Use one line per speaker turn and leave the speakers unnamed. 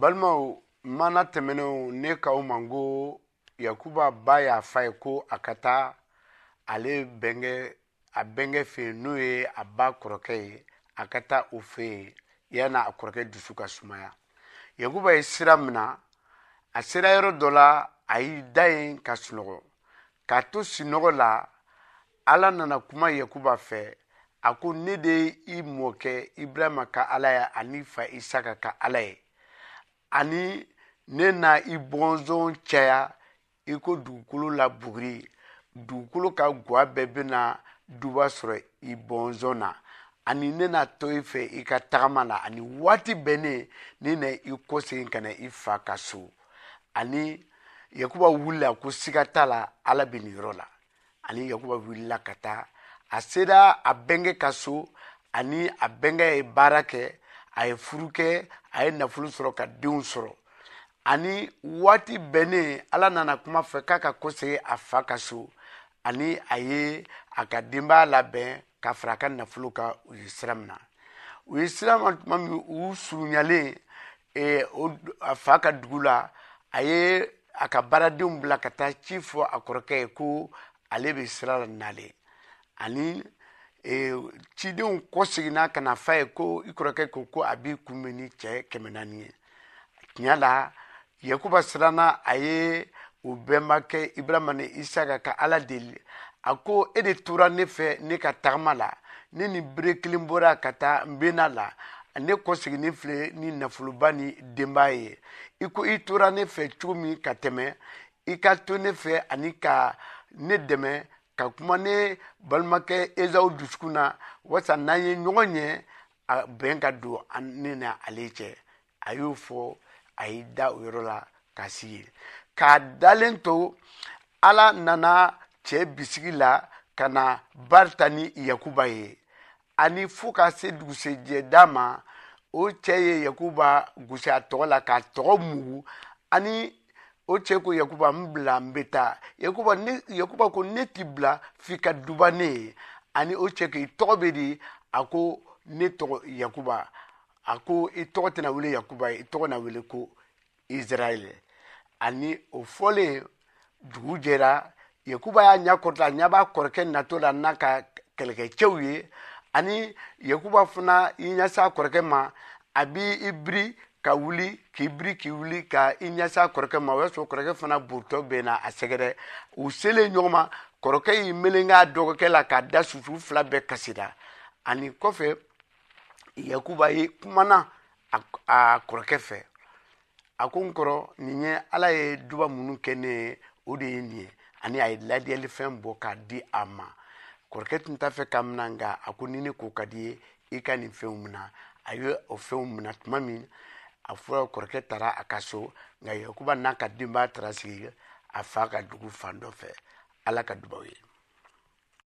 balimaw mana tɛmɛnenw ne k'aw ma n ko yakuba ba y'a fa ye ko a ka taa ale bɛnkɛ a bɛnkɛ fɛ yen n'o ye a ba kɔrɔkɛ ye a ka taa o fɛ yen yanni a kɔrɔkɛ dusu ka sumaya yakuba ye sira minɛ a sera yɔrɔ dɔ la a y'i da yen ka sunɔgɔ k'a to sunɔgɔ la ala nana kuma yakuba fɛ a ko ne de ye i mɔkɛ ibrahima ka ala ye ani fa isaka ka ala ye ani ne na i bɔnsɔn caya i ko dugukolo la buguri dugukolo ka gwa bɛɛ bɛna duba sɔrɔ i bɔnsɔn na ani ne na to i fɛ i ka tagama la ani waati bɛnnen ne na i kɔsegin ka na i fa ka so ani yakuba wulila ko siga t'a la ala bɛ nin yɔrɔ la ani yakuba wulila ka taa a sera a bɛnkɛ ka so ani a bɛnkɛ ye baara kɛ a ye furu kɛ a ye nafolo sɔrɔ ka denw sɔrɔ ani waati bɛnnen ala nana kuma fɛ k'a ka kosegin a fa ka so ani a ye a ka denbaya labɛn ka fara a ka nafolo ka u ye sira min na u ye sira ma tuma min u surunyalen eh, a fa ka dugu la a ye a ka baaradenw bila ka taa ci fɔ a kɔrɔkɛ ye ko ale bɛ sira la nalen ani eh, cidenw kɔ seginna ka na fa ye ko i kɔrɔkɛ ko ko a b'i kunbɛn ni cɛ kɛmɛ naani ye tiɲɛ la yakuba siranna a ye u bɛnbakɛ ibrahima ni isaka ka ala deli a ko e de tora ne fɛ ne ka tagama la ne ni bere kelen bɔra ka taa n benna la ne kɔseginni filɛ ni nafoloba ni denba ye i ko i tora ne fɛ cogo min ka tɛmɛ i ka to ne fɛ ani ka ne dɛmɛ ka kuma ne balimakɛ ezawu dusukun na wasa n'an ye ɲɔgɔn ɲɛ a bɛn ka don an ne na ale cɛ a y'o fɔ a y'i da o yɔrɔ la ka sigi k'a dalen to ala nana cɛ bisigi la ka na barita ni yakuba ye ani fo ka se dugusɛjɛ da ma o cɛ ye yakuba gosi a tɔgɔ la k'a tɔgɔ mugu ani o cɛ ko yakuba n bila n bɛ taa yakuba ne yakuba ko ne t'i bila f'i ka duba ne ye ani o cɛ ko i tɔgɔ bɛ di a ko ne tɔgɔ yakuba a ko i tɔgɔ tɛna wele yakuba ye i tɔgɔ na wele ko israɛl ani o fɔlen dugu jɛra yakuba y'a ɲɛ kɔrɔta a ɲɛ b'a kɔrɔkɛ nato la n'a ka kɛlɛkɛcɛw ye ani yakuba fana i ɲɛsa a kɔrɔkɛ ma a b'i i biri ka wuli k'i biri k'i wuli ka i ɲɛsa a kɔrɔkɛ ma o y'a sɔrɔ kɔrɔkɛ fana burutɔ bɛ na a sɛgɛrɛ u selen ɲɔgɔn ma kɔrɔkɛ y'i melenge a dɔgɔkɛ la k'a da susu fila bɛɛ kasira ani kɔfɛ yakuba ye kumana a kɔrɔkɛ fɛ a ko n kɔrɔ nin ye ala ye duba minnu kɛ ne ye o de ye nin ye ani a ye ladiyalifɛn bɔ k'a di a ma kɔrɔkɛ tun t'a fɛ ka mina nka a ko ni ne ko ka di ye i ka nin fɛnw mina a ye o fɛnw mina tuma min a fɔra kɔrɔkɛ taara a ka so nka yakuba n'a ka denbaya taara sigi a fa ka dugu fan dɔ fɛ ala ka dubaw ye